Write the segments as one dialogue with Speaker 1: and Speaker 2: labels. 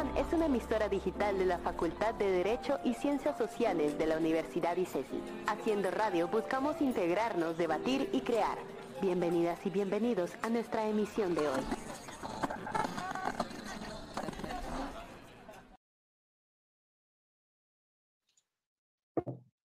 Speaker 1: Es una emisora digital de la Facultad de Derecho y Ciencias Sociales de la Universidad ICESI. Haciendo radio buscamos integrarnos, debatir y crear. Bienvenidas y bienvenidos a nuestra emisión de hoy.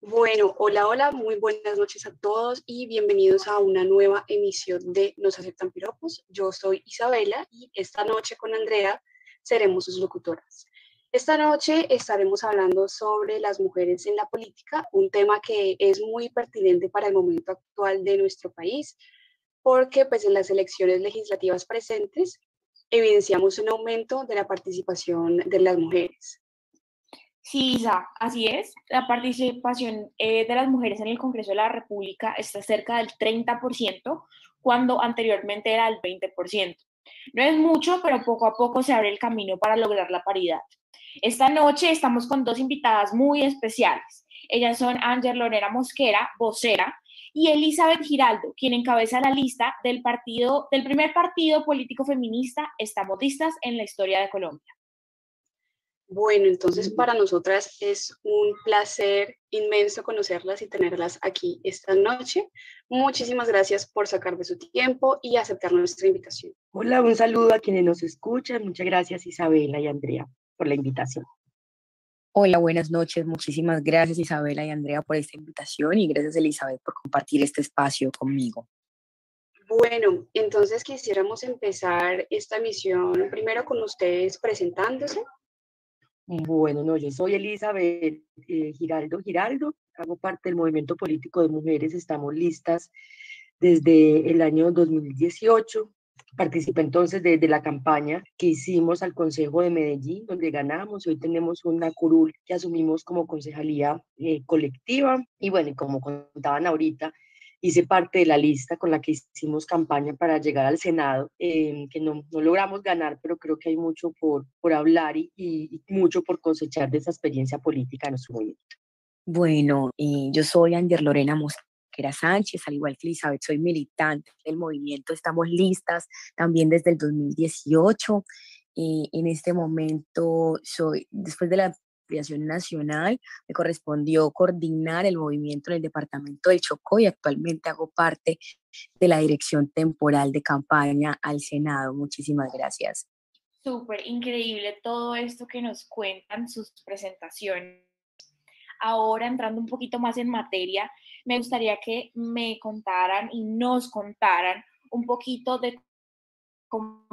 Speaker 2: Bueno, hola, hola, muy buenas noches a todos y bienvenidos a una nueva emisión de Nos aceptan piropos. Yo soy Isabela y esta noche con Andrea seremos sus locutoras. Esta noche estaremos hablando sobre las mujeres en la política, un tema que es muy pertinente para el momento actual de nuestro país, porque pues en las elecciones legislativas presentes evidenciamos un aumento de la participación de las mujeres.
Speaker 3: Sí, Isa, así es. La participación eh, de las mujeres en el Congreso de la República está cerca del 30%, cuando anteriormente era el 20%. No es mucho, pero poco a poco se abre el camino para lograr la paridad. Esta noche estamos con dos invitadas muy especiales. Ellas son Ángel Lorena Mosquera, vocera, y Elizabeth Giraldo, quien encabeza la lista del partido, del primer partido político feminista Estamos Listas en la historia de Colombia.
Speaker 2: Bueno, entonces para nosotras es un placer inmenso conocerlas y tenerlas aquí esta noche. Muchísimas gracias por sacar de su tiempo y aceptar nuestra invitación.
Speaker 4: Hola, un saludo a quienes nos escuchan. Muchas gracias Isabela y Andrea por la invitación.
Speaker 5: Hola, buenas noches. Muchísimas gracias Isabela y Andrea por esta invitación y gracias Elizabeth por compartir este espacio conmigo.
Speaker 2: Bueno, entonces quisiéramos empezar esta misión primero con ustedes presentándose.
Speaker 4: Bueno, no, yo soy Elizabeth eh, Giraldo Giraldo, hago parte del movimiento político de mujeres, estamos listas desde el año 2018. Participé entonces de, la campaña que hicimos al Consejo de Medellín, donde ganamos. Hoy tenemos una curul que asumimos como concejalía eh, colectiva. Y bueno, como contaban ahorita, hice parte de la lista con la que hicimos campaña para llegar al Senado, em, que no, no, logramos ganar, pero creo que hay mucho por, por hablar y, y, mucho por cosechar de esa experiencia política en nuestro movimiento.
Speaker 5: Bueno, eh, yo soy Ander Lorena Mosquera Sánchez, al igual que Elizabeth, soy militante del movimiento, estamos listas también desde el 2018. Eh, en este momento soy, después de la Creación Nacional, me correspondió coordinar el movimiento en el departamento del Chocó y actualmente hago parte de la dirección temporal de campaña al Senado. Muchísimas gracias.
Speaker 3: Súper increíble todo esto que nos cuentan sus presentaciones. Ahora entrando un poquito más en materia, me gustaría que me contaran y nos contaran un poquito de cómo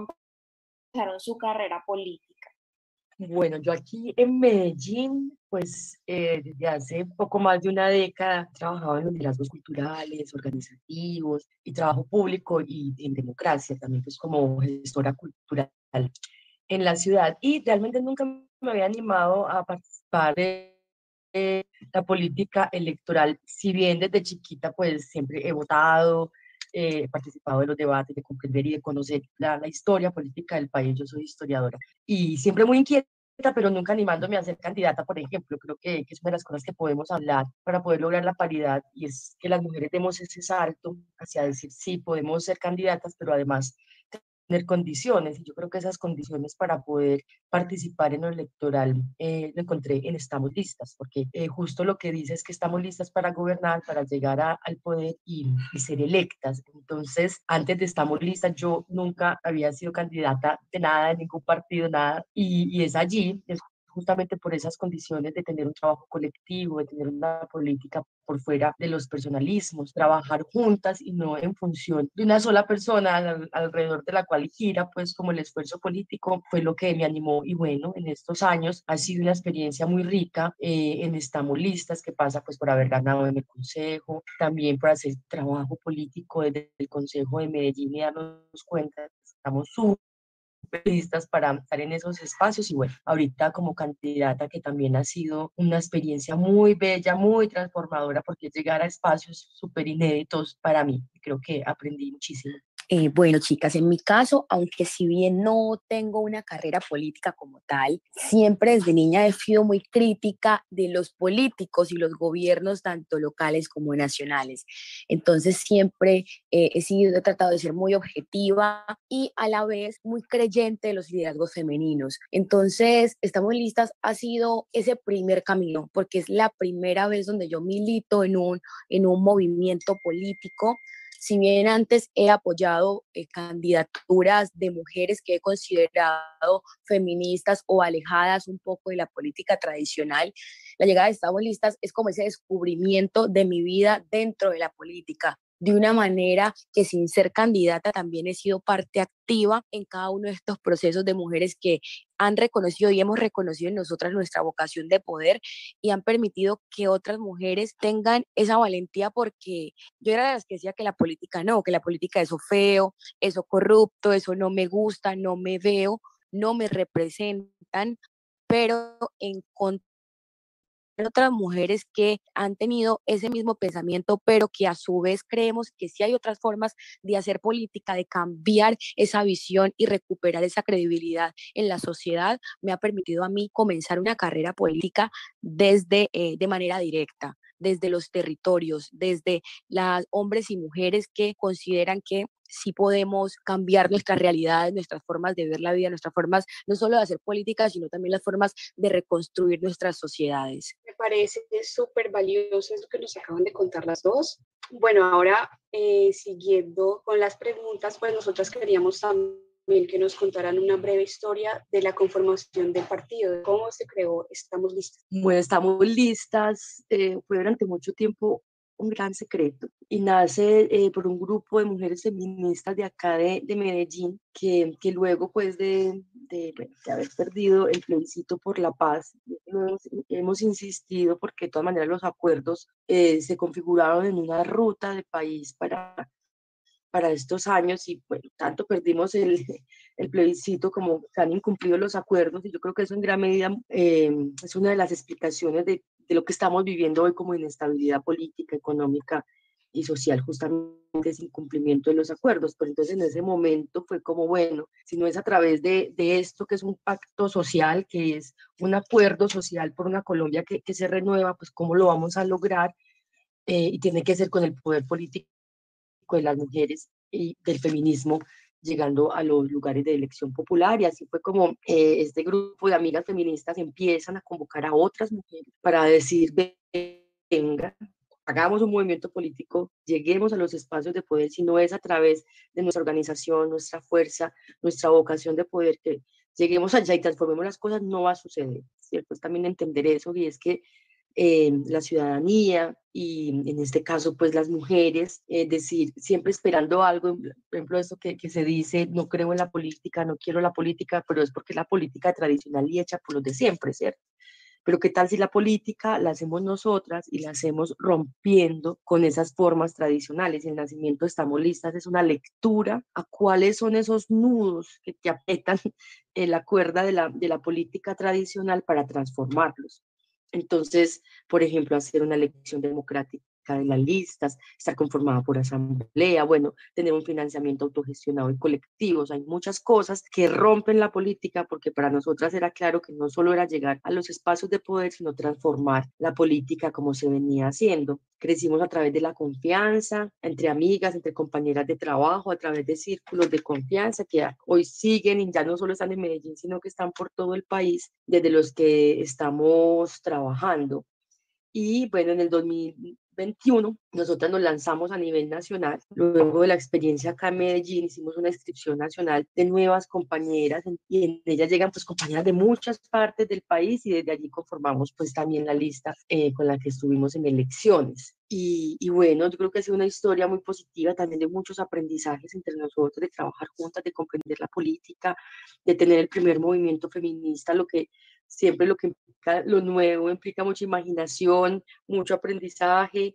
Speaker 3: empezaron su carrera política.
Speaker 4: Bueno, yo aquí en Medellín, pues eh, desde hace poco más de una década he trabajado en liderazgos culturales, organizativos y trabajo público y en democracia, también pues como gestora cultural en la ciudad. Y realmente nunca me había animado a participar de la política electoral, si bien desde chiquita pues siempre he votado, eh, he participado de los debates, de comprender y de conocer la, la, historia política del país. Yo soy historiadora y siempre muy inquieta, pero nunca animándome a ser candidata, por ejemplo. Creo que, que, es una de las cosas que podemos hablar para poder lograr la paridad y es que las mujeres demos ese salto hacia decir, sí, podemos ser candidatas, pero además tener condiciones. Y yo creo que esas condiciones para poder participar en lo electoral eh, lo encontré en Estamos Listas, porque eh, justo lo que dice es que estamos listas para gobernar, para llegar al poder y, y, ser electas. Entonces, antes de Estamos Listas, yo nunca había sido candidata de nada, de ningún partido, nada. Y, y es allí, justamente por esas condiciones de tener un trabajo colectivo, de tener una política por fuera de los personalismos, trabajar juntas y no en función de una sola persona alrededor de la cual gira, pues como el esfuerzo político fue lo que me animó. Y bueno, en estos años ha sido una experiencia muy rica eh, en Estamos Listas, que pasa pues por haber ganado en el Consejo, también por hacer trabajo político desde el Consejo de Medellín y darnos cuenta, estamos súper periodistas para estar en esos espacios y bueno, ahorita como candidata que también ha sido una experiencia muy bella, muy transformadora porque llegar a espacios súper inéditos para mí. Creo que aprendí muchísimo.
Speaker 5: Eh, bueno, chicas, en mi caso, aunque si bien no tengo una carrera política como tal, siempre desde niña he sido muy crítica de los políticos y los gobiernos, tanto locales como nacionales. Entonces, siempre eh, he sido, he tratado de ser muy objetiva y a la vez muy creyente de los liderazgos femeninos. Entonces, estamos listas, ha sido ese primer camino, porque es la primera vez donde yo milito en un, en un movimiento político si bien antes he apoyado eh, candidaturas de mujeres que he considerado feministas o alejadas un poco de la política tradicional, la llegada de Estamos Listas es como ese descubrimiento de mi vida dentro de la política de una manera que sin ser candidata también he sido parte activa en cada uno de estos procesos de mujeres que han reconocido y hemos reconocido en nosotras nuestra vocación de poder y han permitido que otras mujeres tengan esa valentía porque yo era de las que decía que la política no, que la política es eso feo, eso corrupto, eso no me gusta, no me veo, no me representan, pero en otras mujeres que han tenido ese mismo pensamiento, pero que a su vez creemos que sí hay otras formas de hacer política, de cambiar esa visión y recuperar esa credibilidad en la sociedad, me ha permitido a mí comenzar una carrera política desde eh, de manera directa desde los territorios, desde las hombres y mujeres que consideran que sí podemos cambiar nuestras realidades, nuestras formas de ver la vida, nuestras formas no solo de hacer política, sino también las formas de reconstruir nuestras sociedades.
Speaker 2: Me parece súper valioso eso que nos acaban de contar las dos. Bueno, ahora eh, siguiendo con las preguntas, pues nosotras queríamos también que nos contaran una breve historia de la conformación del partido, cómo se creó Estamos Listas.
Speaker 4: Bueno, estamos listas. Eh, fue durante mucho tiempo un gran secreto y nace eh, por un grupo de mujeres feministas de acá de, de Medellín que, que, luego pues de, de, haber perdido el plebiscito por la paz hemos, hemos, insistido porque de todas maneras los acuerdos eh, se configuraron en una ruta de país para para estos años y bueno, tanto perdimos el, el plebiscito como se han incumplido los acuerdos y yo creo que eso en gran medida eh, es una de las explicaciones de, de lo que estamos viviendo hoy como inestabilidad política, económica y social, justamente ese incumplimiento de los acuerdos. Pero entonces en ese momento fue como, bueno, si no es a través de, de esto que es un pacto social, que es un acuerdo social por una Colombia que, que se renueva, pues cómo lo vamos a lograr eh, y tiene que ser con el poder político de las mujeres y del feminismo llegando a los lugares de elección popular y así fue como eh, este grupo de amigas feministas empiezan a convocar a otras mujeres para decir, venga, hagamos un movimiento político, lleguemos a los espacios de poder, si no es a través de nuestra organización, nuestra fuerza, nuestra vocación de poder, que lleguemos allá y transformemos las cosas, no va a suceder, ¿cierto? Es también entender eso y es que eh, la ciudadanía y en este caso pues las mujeres, es decir, siempre esperando algo, por ejemplo eso que, que, se dice, no creo en la política, no quiero la política, pero es porque la política tradicional y hecha por los de siempre, ¿cierto? Pero qué tal si la política la hacemos nosotras y la hacemos rompiendo con esas formas tradicionales. El nacimiento estamos listas es una lectura a cuáles son esos nudos que te apretan en la cuerda de la, de la política tradicional para transformarlos. Entonces, por ejemplo, hacer una elección democrática de las listas, estar conformada por asamblea, bueno, tener un financiamiento autogestionado y colectivos. Hay muchas cosas que rompen la política porque para nosotras era claro que no solo era llegar a los espacios de poder, sino transformar la política como se venía haciendo. Crecimos a través de la confianza, entre amigas, entre compañeras de trabajo, a través de círculos de confianza que hoy siguen y ya no solo están en Medellín, sino que están por todo el país, desde los que estamos trabajando. Y bueno, en el 2000, 21, nosotros nos lanzamos a nivel nacional. Luego de la experiencia acá en Medellín, hicimos una inscripción nacional de nuevas compañeras y en ellas llegan pues compañeras de muchas partes del país y desde allí conformamos pues también la lista eh, con la que estuvimos en elecciones. Y, y, bueno, yo creo que ha sido una historia muy positiva también de muchos aprendizajes entre nosotros, de trabajar juntas, de comprender la política, de tener el primer movimiento feminista, lo que siempre lo que implica lo nuevo implica mucha imaginación, mucho aprendizaje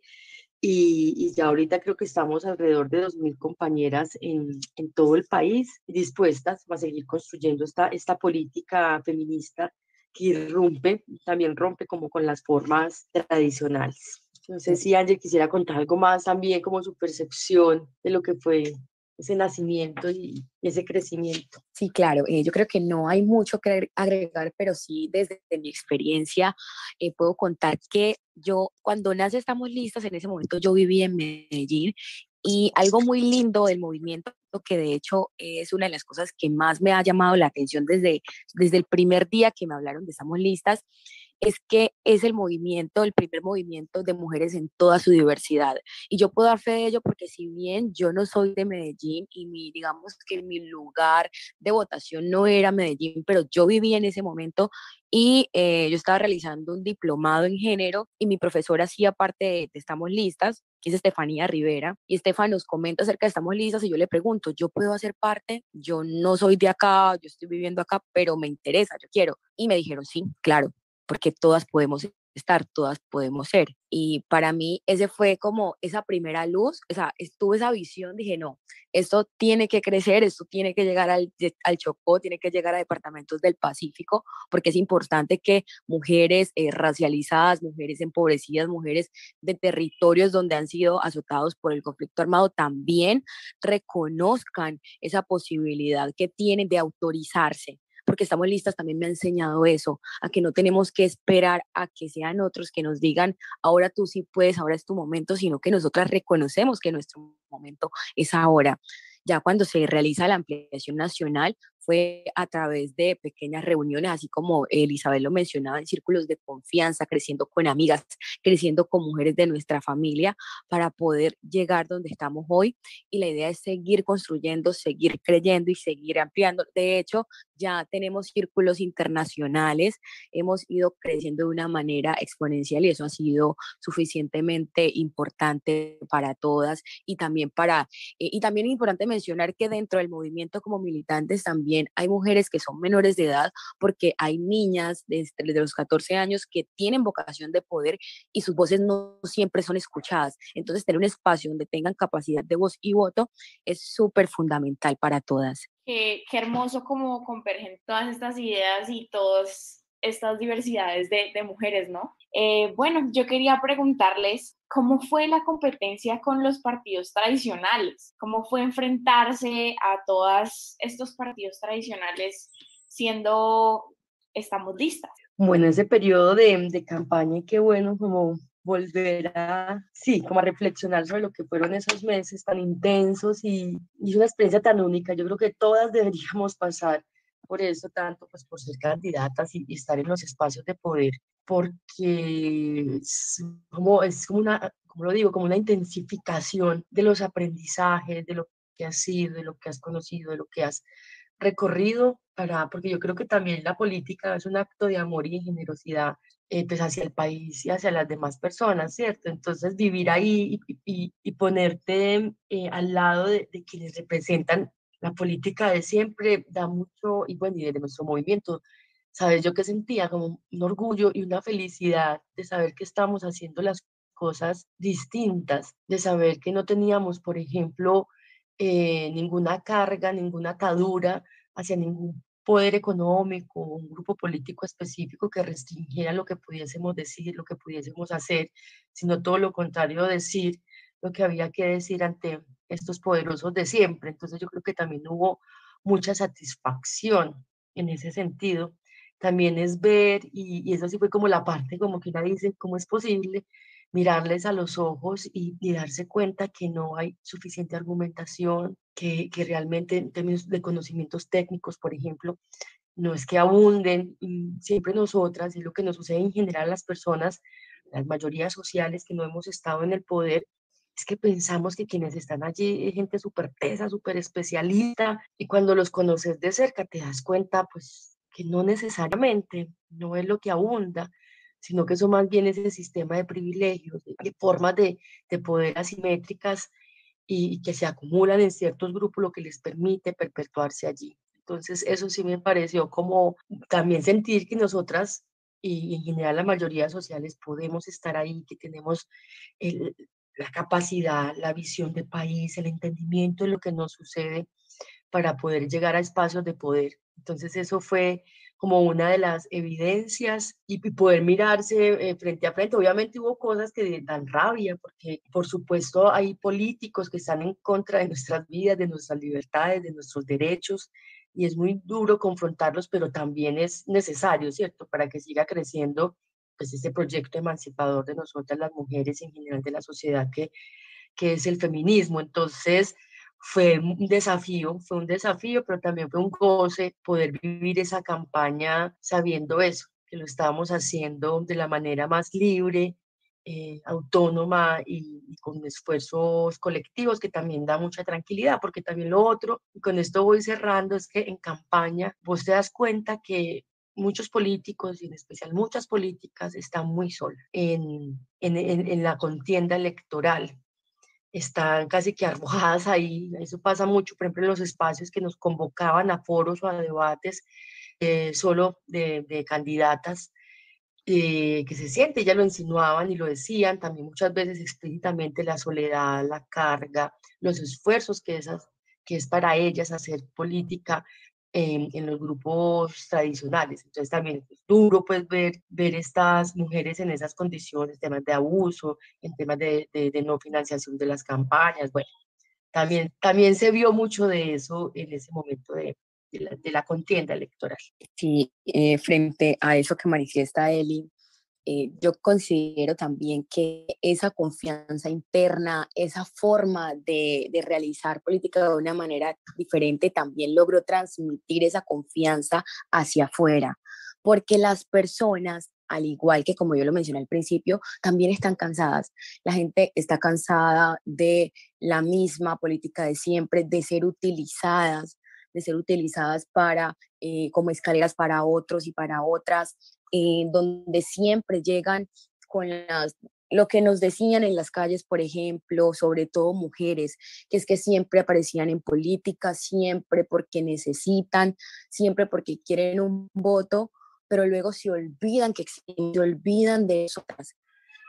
Speaker 4: y, y, ya ahorita creo que estamos alrededor de 2.000 compañeras en, en, todo el país dispuestas a seguir construyendo esta, esta política feminista que irrumpe, también rompe como con las formas tradicionales. No sé si Ángel quisiera contar algo más también como su percepción de lo que fue ese nacimiento y, ese crecimiento.
Speaker 5: Sí, claro, eh, yo creo que no hay mucho que agregar, pero sí desde mi experiencia eh, puedo contar que yo cuando nace Estamos Listas, en ese momento yo viví en Medellín y algo muy lindo del movimiento, que de hecho es una de las cosas que más me ha llamado la atención desde, desde el primer día que me hablaron de Estamos Listas, es que es el movimiento, el primer movimiento de mujeres en toda su diversidad. Y yo puedo dar fe de ello porque si bien yo no soy de Medellín y mi, digamos que mi lugar de votación no era Medellín, pero yo viví en ese momento y eh, yo estaba realizando un diplomado en género y mi profesora hacía parte de, Estamos Listas, que es Estefanía Rivera, y Estefan nos comenta acerca de Estamos Listas y yo le pregunto, ¿yo puedo hacer parte? Yo no soy de acá, yo estoy viviendo acá, pero me interesa, yo quiero. Y me dijeron, sí, claro, porque todas podemos estar, todas podemos ser. Y para mí ese fue como esa primera luz, o sea, estuve esa visión, dije, no, esto tiene que crecer, esto tiene que llegar al, al Chocó, tiene que llegar a departamentos del Pacífico, porque es importante que mujeres eh, racializadas, mujeres empobrecidas, mujeres de territorios donde han sido azotados por el conflicto armado también reconozcan esa posibilidad que tienen de autorizarse porque estamos listas, también me ha enseñado eso, a que no tenemos que esperar a que sean otros que nos digan, ahora tú sí puedes, ahora es tu momento, sino que nosotras reconocemos que nuestro momento es ahora. Ya cuando se realiza la ampliación nacional, fue a través de pequeñas reuniones, así como Elizabeth lo mencionaba, en círculos de confianza, creciendo con amigas, creciendo con mujeres de nuestra familia para poder llegar donde estamos hoy. Y la idea es seguir construyendo, seguir creyendo y seguir ampliando. De hecho, ya tenemos círculos internacionales, hemos ido creciendo de una manera exponencial y eso ha sido suficientemente importante para todas y también para, eh, y también es importante mencionar que dentro del movimiento como militantes también hay mujeres que son menores de edad porque hay niñas desde, desde los 14 años que tienen vocación de poder y sus voces no siempre son escuchadas. Entonces, tener un espacio donde tengan capacidad de voz y voto es súper fundamental para todas.
Speaker 3: qué hermoso como convergen todas estas ideas y todas estas diversidades de, mujeres, ¿no? Eh, bueno, yo quería preguntarles cómo fue la competencia con los partidos tradicionales, cómo fue enfrentarse a todos estos partidos tradicionales siendo, estamos listas.
Speaker 4: Bueno, ese periodo de, de campaña, qué bueno como volver a, sí, como a reflexionar sobre lo que fueron esos meses tan intensos y, y una experiencia tan única. Yo creo que todas deberíamos pasar por eso, tanto pues por ser candidatas y, estar en los espacios de poder, porque es como, es como una, como lo digo, como una intensificación de los aprendizajes, de lo que has sido, de lo que has conocido, de lo que has recorrido, para, porque yo creo que también la política es un acto de amor y de generosidad eh, pues hacia el país y hacia las demás personas, ¿cierto? Entonces vivir ahí y, y, ponerte eh, al lado de, de, quienes representan la política de siempre da mucho, y bueno, y de nuestro movimiento, ¿sabes? Yo que sentía como un orgullo y una felicidad de saber que estamos haciendo las cosas distintas, de saber que no teníamos, por ejemplo, eh, ninguna carga, ninguna atadura hacia ningún poder económico, un grupo político específico que restringiera lo que pudiésemos decir, lo que pudiésemos hacer, sino todo lo contrario, decir lo que había que decir ante estos poderosos de siempre. Entonces yo creo que también hubo mucha satisfacción en ese sentido. También es ver, y, eso sí fue como la parte como que una dice, ¿cómo es posible mirarles a los ojos y, darse cuenta que no hay suficiente argumentación, que, que realmente en términos de conocimientos técnicos, por ejemplo, no es que abunden, siempre nosotras, y lo que nos sucede en general a las personas, las mayorías sociales que no hemos estado en el poder, es que pensamos que quienes están allí es gente súper tesa, súper especialista, y cuando los conoces de cerca te das cuenta, pues, que no necesariamente, no es lo que abunda, sino que eso más bien es ese sistema de privilegios, de, formas de, de, poder asimétricas y, que se acumulan en ciertos grupos, lo que les permite perpetuarse allí. Entonces, eso sí me pareció como también sentir que nosotras y en general la mayoría sociales podemos estar ahí, que tenemos el, la capacidad, la visión de país, el entendimiento de lo que nos sucede, para poder llegar a espacios de poder. Entonces eso fue como una de las evidencias y poder mirarse eh, frente a frente. Obviamente hubo cosas que dan rabia, porque por supuesto hay políticos que están en contra de nuestras vidas, de nuestras libertades, de nuestros derechos, y es muy duro confrontarlos, pero también es necesario, ¿cierto?, para que siga creciendo pues este proyecto emancipador de nosotras las mujeres en general de la sociedad que, que es el feminismo. Entonces, fue un desafío, fue un desafío, pero también fue un goce poder vivir esa campaña sabiendo eso, que lo estábamos haciendo de la manera más libre, eh, autónoma y, y, con esfuerzos colectivos que también da mucha tranquilidad, porque también lo otro, y con esto voy cerrando, es que en campaña vos te das cuenta que muchos políticos y en especial muchas políticas están muy solas en, en, en, la contienda electoral. Están casi que arrojadas ahí. Eso pasa mucho, por ejemplo, en los espacios que nos convocaban a foros o a debates eh, solo de, de candidatas eh, que se siente, ya lo insinuaban y lo decían también muchas veces explícitamente la soledad, la carga, los esfuerzos que, esas, que es para ellas hacer política en, los grupos tradicionales. Entonces también es duro pues ver, ver estas mujeres en esas condiciones, temas de abuso, en temas de, de, no financiación de las campañas. Bueno, también, también se vio mucho de eso en ese momento de, de la, contienda electoral.
Speaker 5: Sí, eh, frente a eso que manifiesta Eli, eh, yo considero también que esa confianza interna, esa forma de, de, realizar política de una manera diferente, también logró transmitir esa confianza hacia afuera, porque las personas, al igual que como yo lo mencioné al principio, también están cansadas. La gente está cansada de la misma política de siempre, de ser utilizadas de ser utilizadas para eh, como escaleras para otros y para otras, eh, donde siempre llegan con las, lo que nos decían en las calles, por ejemplo, sobre todo mujeres, que es que siempre aparecían en política, siempre porque necesitan, siempre porque quieren un voto, pero luego se olvidan que existen, se olvidan de nosotras.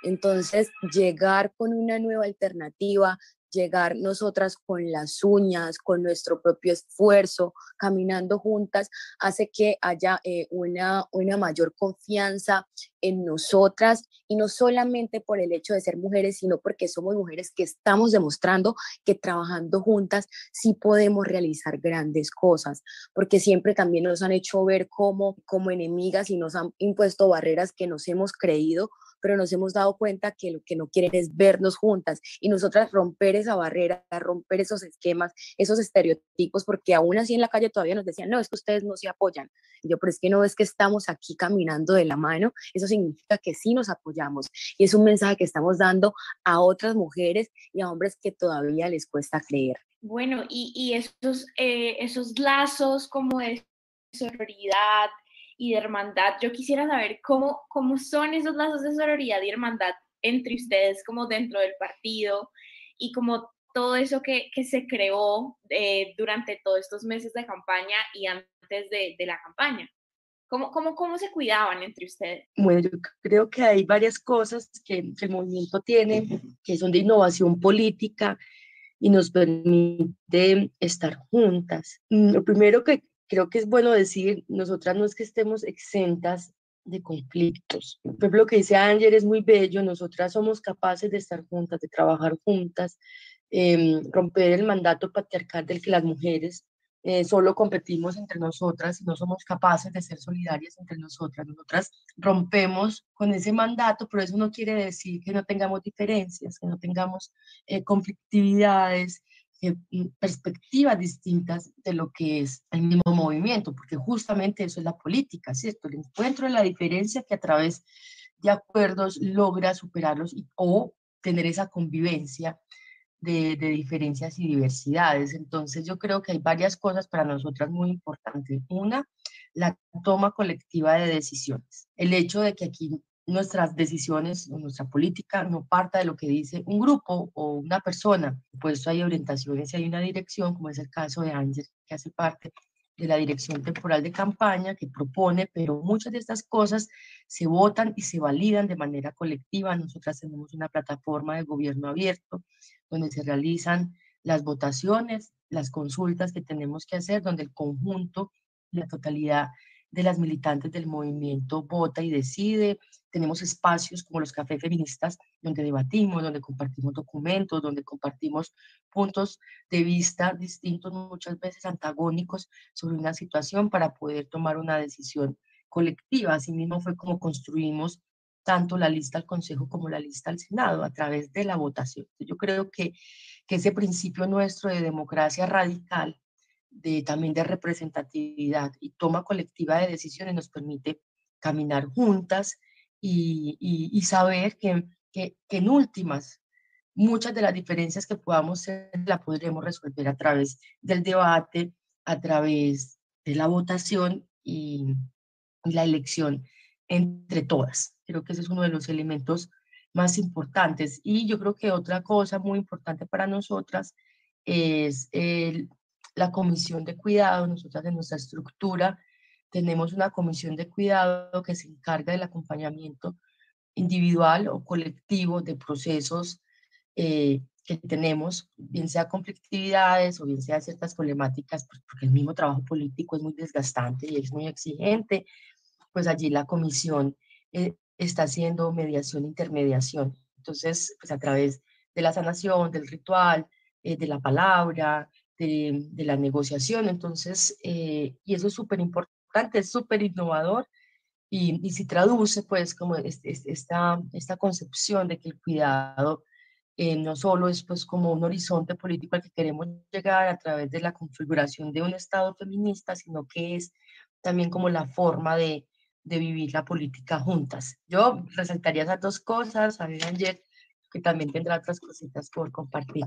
Speaker 5: Entonces, llegar con una nueva alternativa, llegar nosotras con las uñas, con nuestro propio esfuerzo, caminando juntas, hace que haya eh, una, una mayor confianza en nosotras y no solamente por el hecho de ser mujeres, sino porque somos mujeres que estamos demostrando que trabajando juntas sí podemos realizar grandes cosas, porque siempre también nos han hecho ver como, como enemigas y nos han impuesto barreras que nos hemos creído pero nos hemos dado cuenta que lo que no quieren es vernos juntas y nosotras romper esa barrera, romper esos esquemas, esos estereotipos, porque aún así en la calle todavía nos decían, no, es que ustedes no se apoyan. Y yo, pero es que no es que estamos aquí caminando de la mano, eso significa que sí nos apoyamos y es un mensaje que estamos dando a otras mujeres y a hombres que todavía les cuesta creer.
Speaker 3: Bueno, y, esos, eh, esos lazos como de sororidad, y de hermandad. Yo quisiera saber cómo, cómo son esos lazos de sororidad y hermandad entre ustedes como dentro del partido y como todo eso que, que se creó eh, durante todos estos meses de campaña y antes de la campaña. ¿Cómo, cómo, ¿Cómo se cuidaban entre ustedes?
Speaker 4: Bueno, yo creo que hay varias cosas que, que el movimiento tiene, que son de innovación política y nos permite estar juntas. Mm, lo primero que creo que es bueno decir, nosotras no es que estemos exentas de conflictos. Por ejemplo, lo que dice Ángel es muy bello, nosotras somos capaces de estar juntas, de trabajar juntas, eh, romper el mandato patriarcal del que las mujeres eh, solo competimos entre nosotras y no somos capaces de ser solidarias entre nosotras. Nosotras rompemos con ese mandato, pero eso no quiere decir que no tengamos diferencias, que no tengamos eh, conflictividades, eh, perspectivas distintas de lo que es el mismo movimiento, porque justamente eso es la política, ¿cierto? El encuentro de la diferencia que a través de acuerdos logra superarlos o tener esa convivencia de, diferencias y diversidades. Entonces yo creo que hay varias cosas para nosotras muy importantes. Una, la toma colectiva de decisiones. El hecho de que aquí nuestras decisiones o nuestra política no parta de lo que dice un grupo o una persona. Pues hay orientaciones y hay una dirección, como es el caso de Ángel, que hace parte de la dirección temporal de campaña que propone, pero muchas de estas cosas se votan y se validan de manera colectiva. Nosotras tenemos una plataforma de gobierno abierto donde se realizan las votaciones, las consultas que tenemos que hacer, donde el conjunto, la totalidad de las militantes del movimiento vota y decide. Tenemos espacios como los cafés feministas donde debatimos, donde compartimos documentos, donde compartimos puntos de vista distintos, muchas veces antagónicos sobre una situación para poder tomar una decisión colectiva. Asimismo fue como construimos tanto la lista al Consejo como la lista al Senado a través de la votación. Yo creo que, que ese principio nuestro de democracia radical de, también de representatividad y toma colectiva de decisiones nos permite caminar juntas y, y, saber que, que, en últimas muchas de las diferencias que podamos ser la podremos resolver a través del debate, a través de la votación y, y la elección entre todas. Creo que ese es uno de los elementos más importantes. Y yo creo que otra cosa muy importante para nosotras es la comisión de cuidado. Nosotras en nuestra estructura tenemos una comisión de cuidado que se encarga del acompañamiento individual o colectivo de procesos eh, que tenemos, bien sea conflictividades o bien sea ciertas problemáticas, pues, porque el mismo trabajo político es muy desgastante y es muy exigente, pues allí la comisión eh, está haciendo mediación, intermediación. Entonces, pues a través de la sanación, del ritual, eh, de la palabra, de, la negociación. Entonces, eh, y eso es súper importante, es súper innovador y, y si traduce pues como esta, esta concepción de que el cuidado eh, no solo es pues como un horizonte político al que queremos llegar a través de la configuración de un Estado feminista, sino que es también como la forma de, de vivir la política juntas. Yo resaltaría esas dos cosas, a ver, Ayer, que también tendrá otras cositas por compartir.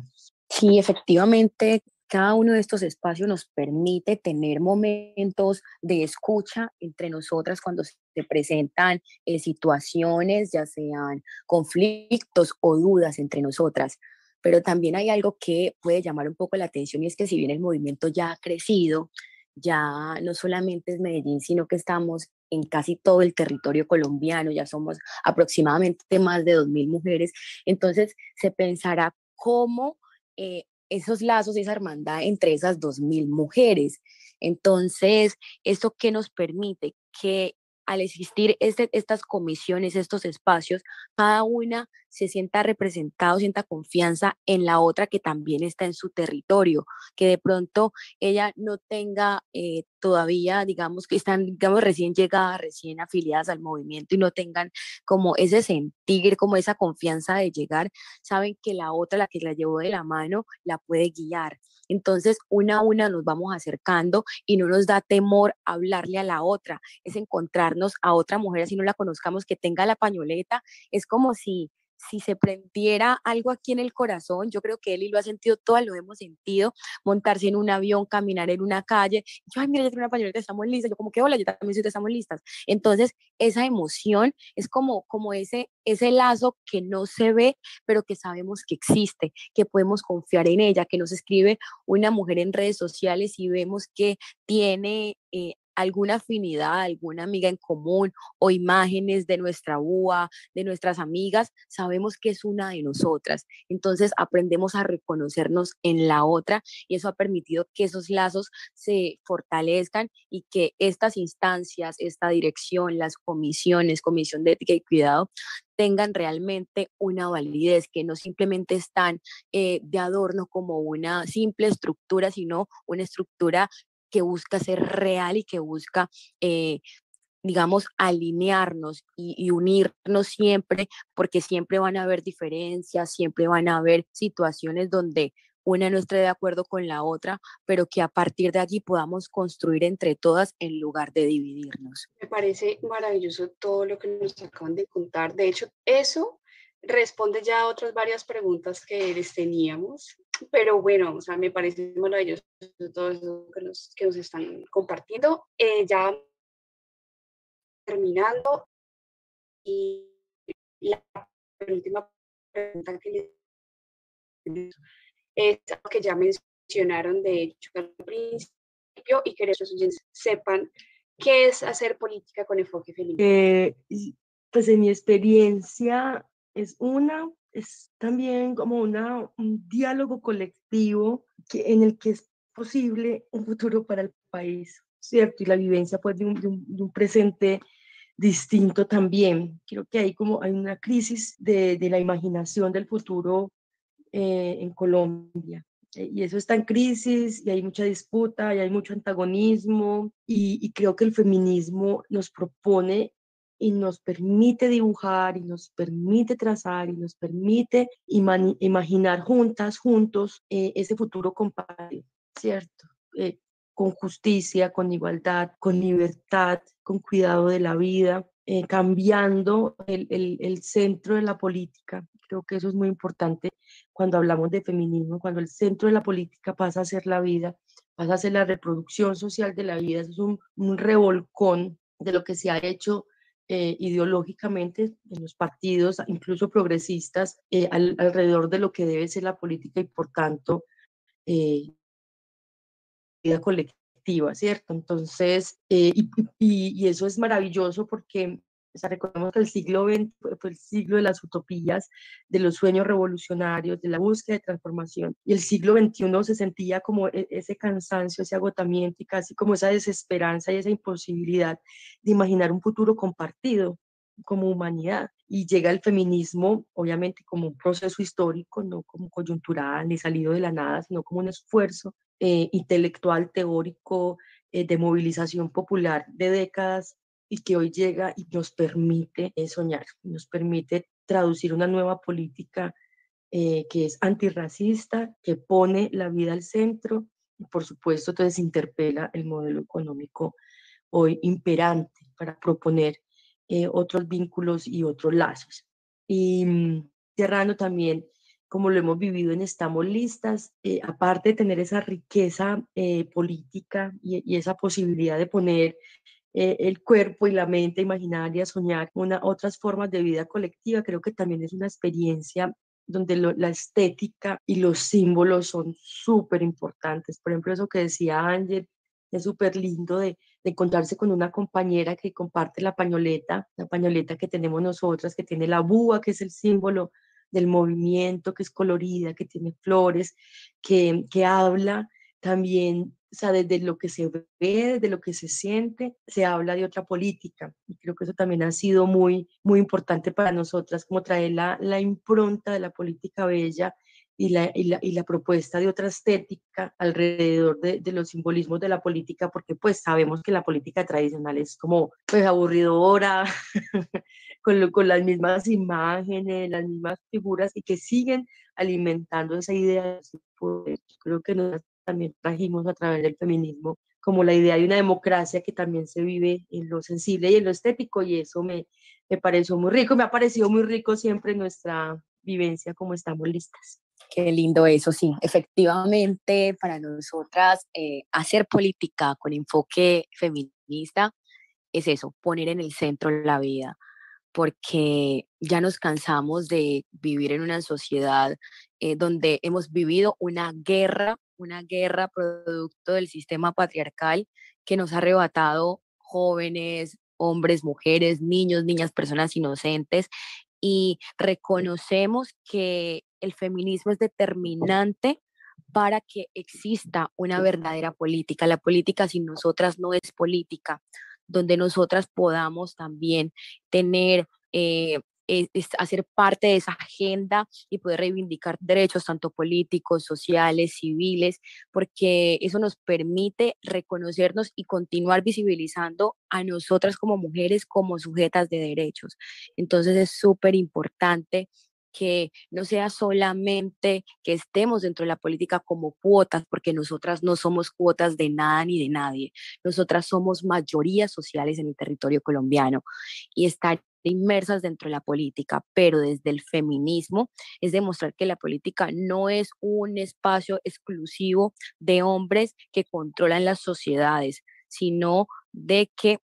Speaker 5: Sí, efectivamente, cada uno de estos espacios nos permite tener momentos de escucha entre nosotras cuando se presentan eh, situaciones, ya sean conflictos o dudas entre nosotras. Pero también hay algo que puede llamar un poco la atención y es que si bien el movimiento ya ha crecido, ya no solamente es Medellín, sino que estamos en casi todo el territorio colombiano, ya somos aproximadamente más de 2.000 mujeres, entonces se pensará cómo eh, esos lazos, esa hermandad entre esas dos mil mujeres. Entonces, ¿esto qué nos permite? Que al existir este, estas comisiones, estos espacios, cada una se sienta representado, sienta confianza en la otra que también está en su territorio, que de pronto ella no tenga eh, todavía, digamos, que están, digamos, recién llegadas, recién afiliadas al movimiento y no tengan como ese sentir, como esa confianza de llegar, saben que la otra, la que la llevó de la mano, la puede guiar. Entonces, una a una nos vamos acercando y no nos da temor hablarle a la otra, es encontrarnos a otra mujer, si no la conozcamos, que tenga la pañoleta, es como si si se prendiera algo aquí en el corazón, yo creo que él y lo ha sentido, todas lo hemos sentido, montarse en un avión, caminar en una calle, yo, ay, mira, ya tengo una pañoleta, estamos listas, yo como que, hola, yo también soy estamos listas. Entonces, esa emoción es como, como ese, ese lazo que no se ve, pero que sabemos que existe, que podemos confiar en ella, que nos escribe una mujer en redes sociales y vemos que tiene eh, alguna afinidad, alguna amiga en común o imágenes de nuestra UA, de nuestras amigas, sabemos que es una de nosotras. Entonces aprendemos a reconocernos en la otra y eso ha permitido que esos lazos se fortalezcan y que estas instancias, esta dirección, las comisiones, comisión de ética y cuidado, tengan realmente una validez, que no simplemente están eh, de adorno como una simple estructura, sino una estructura que busca ser real y que busca, eh, digamos, alinearnos y, unirnos siempre, porque siempre van a haber diferencias, siempre van a haber situaciones donde una no esté de acuerdo con la otra, pero que a partir de allí podamos construir entre todas en lugar de dividirnos.
Speaker 2: Me parece maravilloso todo lo que nos acaban de contar. De hecho, eso responde ya a otras varias preguntas que les teníamos, pero bueno, o sea, me parece maravilloso todo eso que nos, que nos están compartiendo. Eh, ya terminando, y la última pregunta que les es lo que ya mencionaron, de hecho, al principio, y que nuestros oyentes sepan qué es hacer política con enfoque femenino.
Speaker 4: Eh, pues en mi experiencia, es una, es también como una, un diálogo colectivo que, en el que es posible un futuro para el país, ¿cierto? Y la vivencia pues, de, un, presente distinto también. Creo que hay como hay una crisis de, de la imaginación del futuro eh, en Colombia. Eh, y eso está en crisis y hay mucha disputa y hay mucho antagonismo y creo que el feminismo nos propone y nos permite dibujar y nos permite trazar y nos permite imaginar juntas, juntos, eh, ese futuro compartido, ¿cierto? Eh, con justicia, con igualdad, con libertad, con cuidado de la vida, eh, cambiando el, el, el, centro de la política. Creo que eso es muy importante cuando hablamos de feminismo, cuando el centro de la política pasa a ser la vida, pasa a ser la reproducción social de la vida. Eso es un, un revolcón de lo que se ha hecho eh, ideológicamente en los partidos, incluso progresistas, eh, alrededor de lo que debe ser la política y por tanto eh, vida colectiva, ¿cierto? Entonces, y, y, eso es maravilloso porque o sea, recordemos que el siglo XX fue el siglo de las utopías, de los sueños revolucionarios, de la búsqueda de transformación. Y el siglo XXI se sentía como e, ese cansancio, ese agotamiento y casi como esa desesperanza y esa imposibilidad de imaginar un futuro compartido como humanidad. Y llega el feminismo, obviamente, como un proceso histórico, no como coyuntural ni salido de la nada, sino como un esfuerzo eh, intelectual, teórico, eh, de movilización popular de décadas y que hoy llega y nos permite eh, soñar, nos permite traducir una nueva política eh, que es antirracista, que pone la vida al centro y por supuesto entonces interpela el modelo económico hoy imperante para proponer eh, otros vínculos y otros lazos. Y mm, cerrando también, como lo hemos vivido en Estamos Listas, aparte de tener esa riqueza política y, esa posibilidad de poner eh, el cuerpo y la mente imaginaria, soñar una, otras formas de vida colectiva, creo que también es una experiencia donde la estética y los símbolos son súper importantes. Por ejemplo, eso que decía Ángel, es súper lindo de, encontrarse con una compañera que comparte la pañoleta, la pañoleta que tenemos nosotras, que tiene la búa, que es el símbolo del movimiento, que es colorida, que tiene flores, que, que habla también o sea, desde lo que se ve, desde lo que se siente, se habla de otra política. Y creo que eso también ha sido muy, muy importante para nosotras, como traer la, la impronta de la política bella y la, y la, y la, propuesta de otra estética alrededor de, de, los simbolismos de la política, porque pues sabemos que la política tradicional es como pues aburridora, con, con las mismas imágenes, las mismas figuras y que siguen alimentando esa idea. Creo que nos también trajimos a través del feminismo, como la idea de una democracia que también se vive en lo sensible y en lo estético, y eso me, me pareció muy rico, me ha parecido muy rico siempre nuestra vivencia como estamos listas.
Speaker 5: Qué lindo eso, sí. Efectivamente, para nosotras, eh, hacer política con enfoque feminista es eso, poner en el centro la vida, porque ya nos cansamos de vivir en una sociedad eh, donde hemos vivido una guerra una guerra producto del sistema patriarcal que nos ha arrebatado jóvenes, hombres, mujeres, niños, niñas, personas inocentes y reconocemos que el feminismo es determinante para que exista una verdadera política. La política sin nosotras no es política, donde nosotras podamos también tener eh, es, hacer parte de esa agenda y poder reivindicar derechos tanto políticos, sociales, civiles, porque eso nos permite reconocernos y continuar visibilizando a nosotras como mujeres como sujetas de derechos. Entonces es súper importante que no sea solamente que estemos dentro de la política como cuotas, porque nosotras no somos cuotas de nada ni de nadie. Nosotras somos mayorías sociales en el territorio colombiano y estar inmersas dentro de la política, pero desde el feminismo es demostrar que la política no es un espacio exclusivo de hombres que controlan las sociedades, sino de que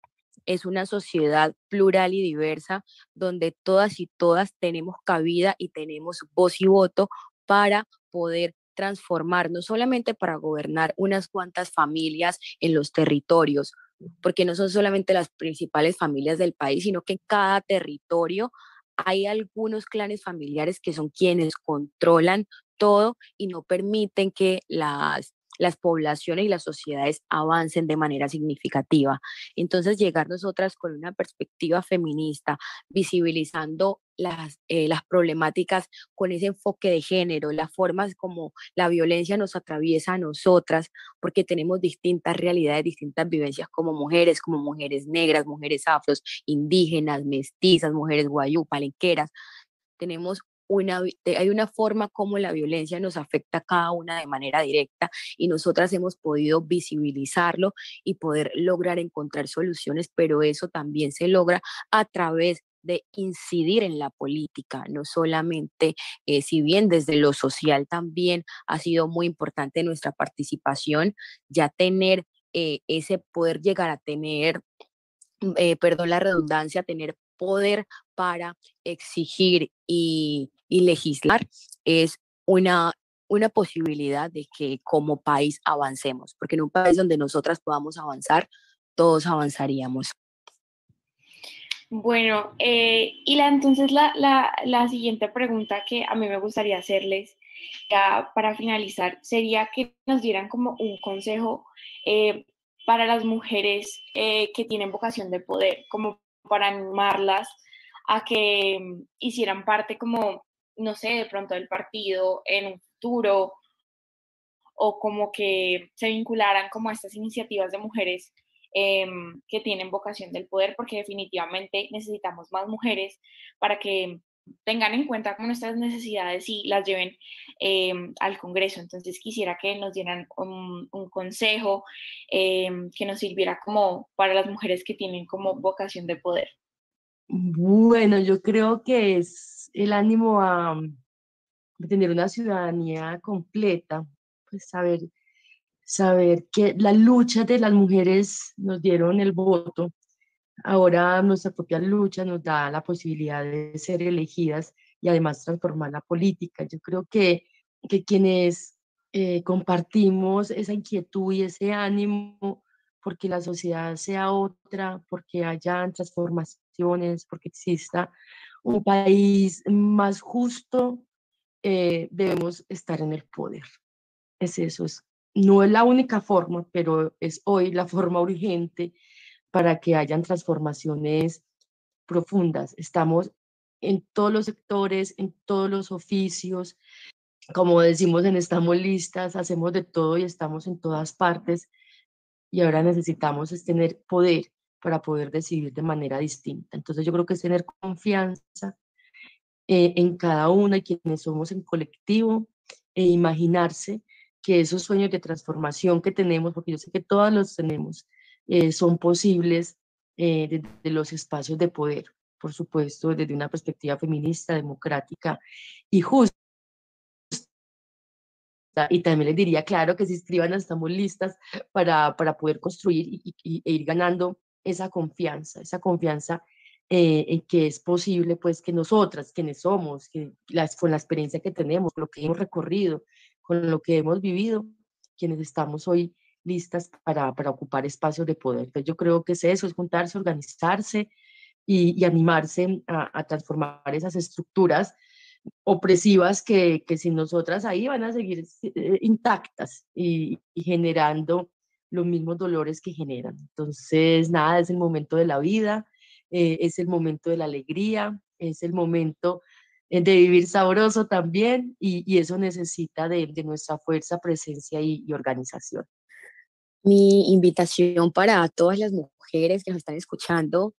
Speaker 5: es una sociedad plural y diversa donde todas y todas tenemos cabida y tenemos voz y voto para poder transformar, no solamente para gobernar unas cuantas familias en los territorios, porque no son solamente las principales familias del país, sino que en cada territorio hay algunos clanes familiares que son quienes controlan todo y no permiten que las las poblaciones y las sociedades avancen de manera significativa. Entonces, llegar nosotras con una perspectiva feminista, visibilizando las, eh, las problemáticas con ese enfoque de género, las formas como la violencia nos atraviesa a nosotras, porque tenemos distintas realidades, distintas vivencias como mujeres, como mujeres negras, mujeres afros, indígenas, mestizas, mujeres guayú, palenqueras. Tenemos hay una forma como la violencia nos afecta a cada una de manera directa y nosotras hemos podido visibilizarlo y poder lograr encontrar soluciones, pero eso también se logra a través de incidir en la política, no solamente, eh, si bien desde lo social también ha sido muy importante nuestra participación, ya tener eh, ese poder llegar a tener, eh, perdón la redundancia, tener poder para exigir y, legislar es una, posibilidad de que como país avancemos, porque en un país donde nosotras podamos avanzar, todos avanzaríamos.
Speaker 3: Bueno, eh, y la, entonces la, siguiente pregunta que a mí me gustaría hacerles ya para finalizar sería que nos dieran como un consejo eh, para las mujeres eh, que tienen vocación de poder, como para animarlas a que hicieran parte como, no sé, de pronto del partido en un futuro o como que se vincularan como a estas iniciativas de mujeres em, que tienen vocación del poder, porque definitivamente necesitamos más mujeres para que tengan en cuenta nuestras necesidades y las lleven em, al Congreso. Entonces quisiera que nos dieran un, consejo em, que nos sirviera como para las mujeres que tienen como vocación de poder.
Speaker 4: Bueno, yo creo que es el ánimo a, tener una ciudadanía completa, pues saber, saber que la lucha de las mujeres nos dieron el voto, ahora nuestra propia lucha nos da la posibilidad de ser elegidas y además transformar la política. Yo creo que, que quienes eh, compartimos esa inquietud y ese ánimo porque la sociedad sea otra, porque haya transformaciones, porque exista un país más justo, eh, debemos estar en el poder. Es eso, es, no es la única forma, pero es hoy la forma urgente para que hayan transformaciones profundas. Estamos en todos los sectores, en todos los oficios. Como decimos en Estamos Listas, hacemos de todo y estamos en todas partes y ahora necesitamos es tener poder para poder decidir de manera distinta. Entonces yo creo que es tener confianza eh, en cada una y quienes somos en colectivo e imaginarse que esos sueños de transformación que tenemos, porque yo sé que todos los tenemos, eh, son posibles eh, desde los espacios de poder, por supuesto, desde una perspectiva feminista, democrática y justa. Y también les diría, claro, que se inscriban, estamos listas para, para poder construir y, e ir ganando esa confianza, esa confianza eh, en que es posible, pues, que nosotras, quienes somos, que las, con la experiencia que tenemos, lo que hemos recorrido, con lo que hemos vivido, quienes estamos hoy listas para, para ocupar espacios de poder. Entonces, yo creo que es eso, es juntarse, organizarse y, y animarse a, a transformar esas estructuras opresivas que, que sin nosotras ahí van a seguir eh, intactas y, generando los mismos dolores que generan. Entonces, nada, es el momento de la vida, eh, es el momento de la alegría, es el momento eh, de vivir sabroso también y, eso necesita de, nuestra fuerza, presencia y, y, organización.
Speaker 5: Mi invitación para todas las mujeres que nos están escuchando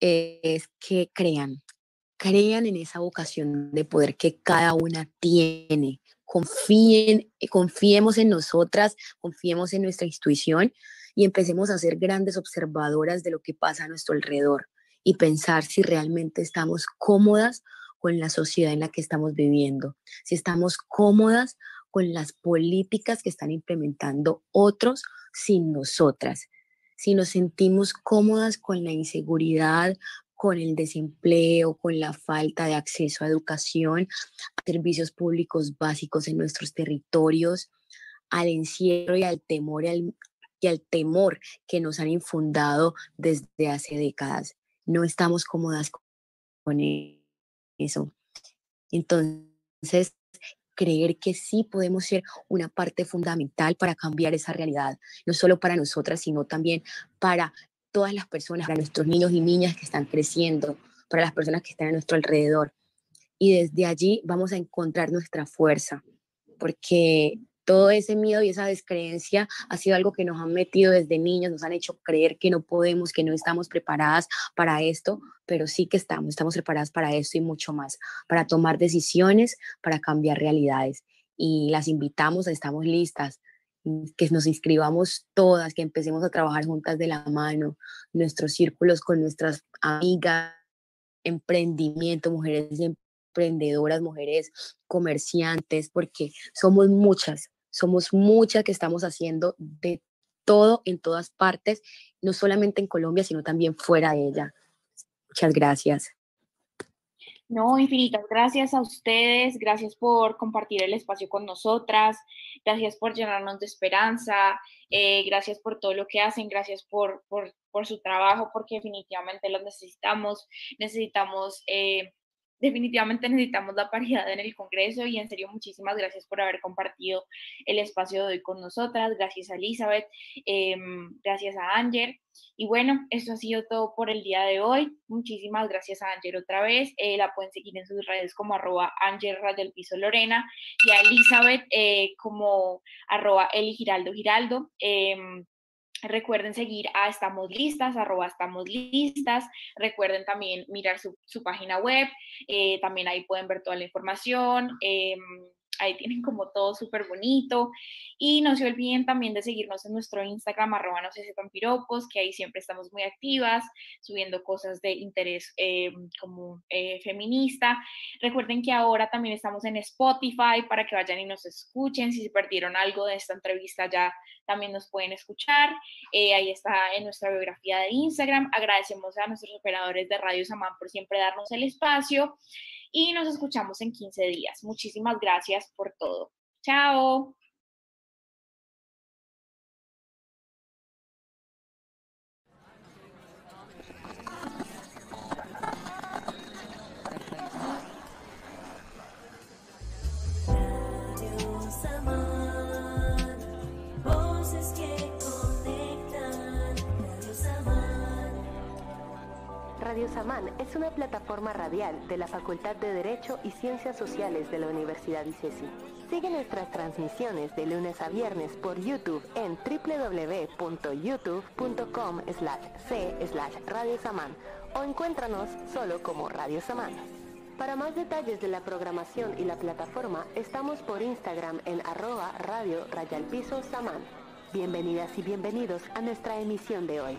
Speaker 5: es que crean, crean en esa vocación de poder que cada una tiene. Confíen, eh, confiemos en nosotras, confiemos en nuestra intuición y empecemos a ser grandes observadoras de lo que pasa a nuestro alrededor y pensar si realmente estamos cómodas con la sociedad en la que estamos viviendo, si estamos cómodas con las políticas que están implementando otros sin nosotras, si nos sentimos cómodas con la inseguridad, con el desempleo, con la falta de acceso a educación, a servicios públicos básicos en nuestros territorios, al encierro y al temor y al, y al temor que nos han infundado desde hace décadas. No estamos cómodas con eso. Entonces, creer que sí podemos ser una parte fundamental para cambiar esa realidad, no solo para nosotras, sino también para todas las personas, para nuestros niños y niñas que están creciendo, para las personas que están a nuestro alrededor. Y desde allí vamos a encontrar nuestra fuerza, porque todo ese miedo y esa descreencia ha sido algo que nos han metido desde niños, nos han hecho creer que no podemos, que no estamos preparadas para esto, pero sí que estamos, estamos preparadas para esto y mucho más, para tomar decisiones, para cambiar realidades. Y las invitamos, estamos listas, que nos inscribamos todas, que empecemos a trabajar juntas de la mano, nuestros círculos con nuestras amigas, emprendimiento, mujeres emprendedoras, mujeres comerciantes, porque somos muchas, somos muchas que estamos haciendo de todo en todas partes, no solamente en Colombia, sino también fuera de ella. Muchas gracias.
Speaker 3: No, infinitas gracias a ustedes, gracias por compartir el espacio con nosotras, gracias por llenarnos de esperanza, eh, gracias por todo lo que hacen, gracias por, por, por, su trabajo, porque definitivamente los necesitamos, necesitamos eh, definitivamente necesitamos la paridad en el Congreso y en serio muchísimas gracias por haber compartido el espacio de hoy con nosotras, gracias a Elizabeth, em, gracias a Ángel. Y bueno, eso ha sido todo por el día de hoy, muchísimas gracias a Ángel otra vez, eh, la pueden seguir en sus redes como arroba Ángel del Piso Lorena y a Elizabeth eh, como arroba Eli Giraldo Giraldo. Recuerden seguir a Estamos Listas, arroba Estamos Listas. Recuerden también mirar su, página web. Eh, también ahí pueden ver toda la información. Em, ahí tienen como todo súper bonito. Y no se olviden también de seguirnos en nuestro Instagram, arroba no si piropos, que ahí siempre estamos muy activas, subiendo cosas de interés eh, como eh, feminista. Recuerden que ahora también estamos en Spotify para que vayan y nos escuchen. Si se perdieron algo de esta entrevista ya también nos pueden escuchar. Eh, ahí está en nuestra biografía de Instagram. Agradecemos a nuestros operadores de Radio Samán por siempre darnos el espacio y nos escuchamos en 15 días. Muchísimas gracias por todo. Chao.
Speaker 1: Radio Samán es una plataforma radial de la Facultad de Derecho y Ciencias Sociales de la Universidad ICESI. Sigue nuestras transmisiones de lunes a viernes por YouTube en www.youtube.com c Radio Samán o encuéntranos solo como Radio Samán. Para más detalles de la programación y la plataforma, estamos por Instagram en arroba radio rayalpiso Samán. Bienvenidas y bienvenidos a nuestra emisión de hoy.